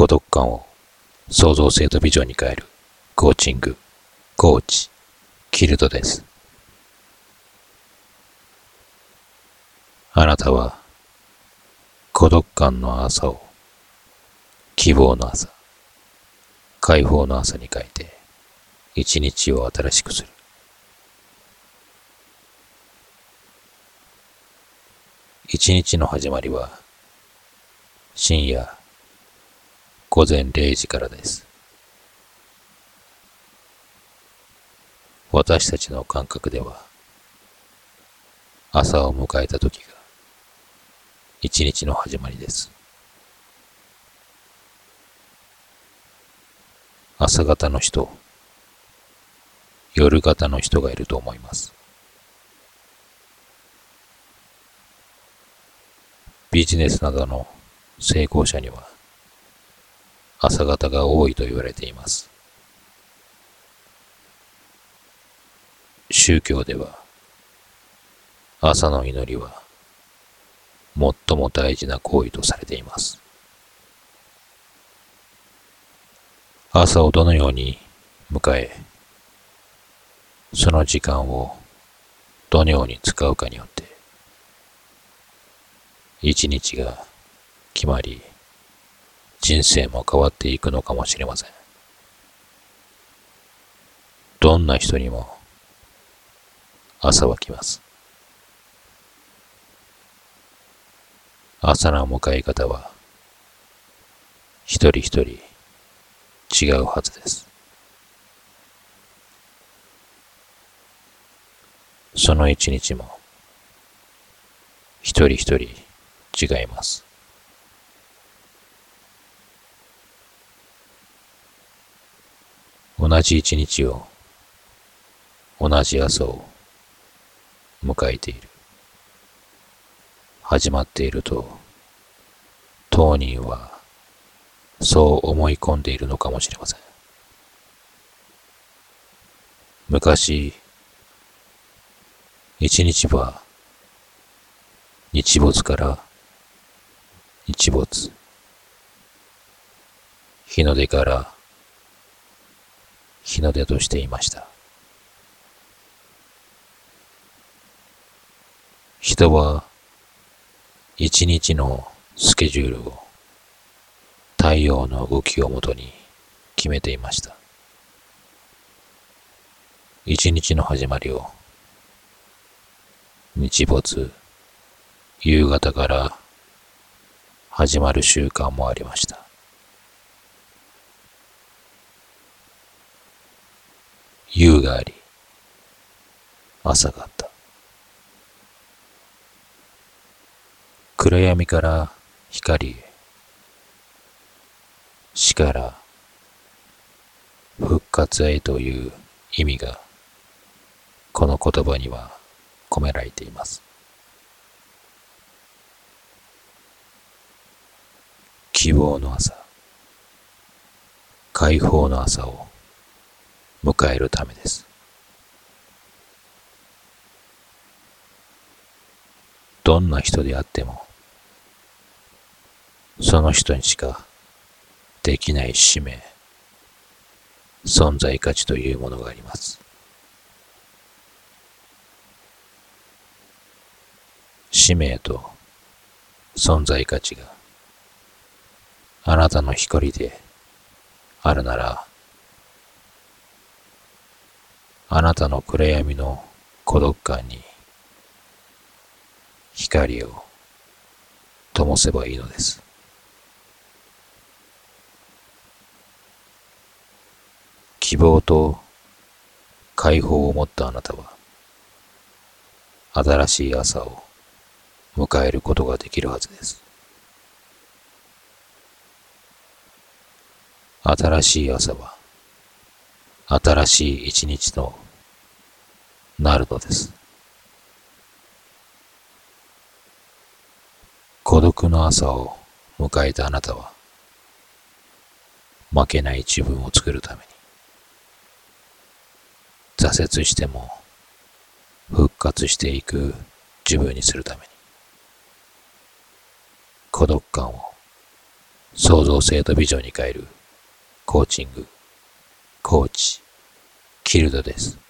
孤独感を創造性とビジョンに変えるコーチング、コーチ、キルトです。あなたは孤独感の朝を希望の朝、解放の朝に変えて一日を新しくする。一日の始まりは深夜午前0時からです。私たちの感覚では朝を迎えた時が一日の始まりです。朝方の人、夜型の人がいると思います。ビジネスなどの成功者には朝方が多いと言われています。宗教では朝の祈りは最も大事な行為とされています。朝をどのように迎え、その時間をどのように使うかによって、一日が決まり、人生も変わっていくのかもしれません。どんな人にも朝は来ます。朝の迎え方は一人一人違うはずです。その一日も一人一人違います。同じ一日を同じ朝を迎えている。始まっていると当人はそう思い込んでいるのかもしれません。昔、一日は日没から日没、日の出から日の出としていました。人は一日のスケジュールを太陽の動きをもとに決めていました。一日の始まりを日没、夕方から始まる習慣もありました。夕があり、朝があった。暗闇から光へ、死から復活へという意味がこの言葉には込められています。希望の朝、解放の朝を迎えるためです。どんな人であっても、その人にしかできない使命、存在価値というものがあります。使命と存在価値があなたの光であるなら、あなたの暗闇の孤独感に光を灯せばいいのです。希望と解放を持ったあなたは、新しい朝を迎えることができるはずです。新しい朝は、新しい一日となるのです。孤独の朝を迎えたあなたは、負けない自分を作るために、挫折しても復活していく自分にするために、孤独感を創造性とビジョンに変えるコーチング、コーチ、キルドです。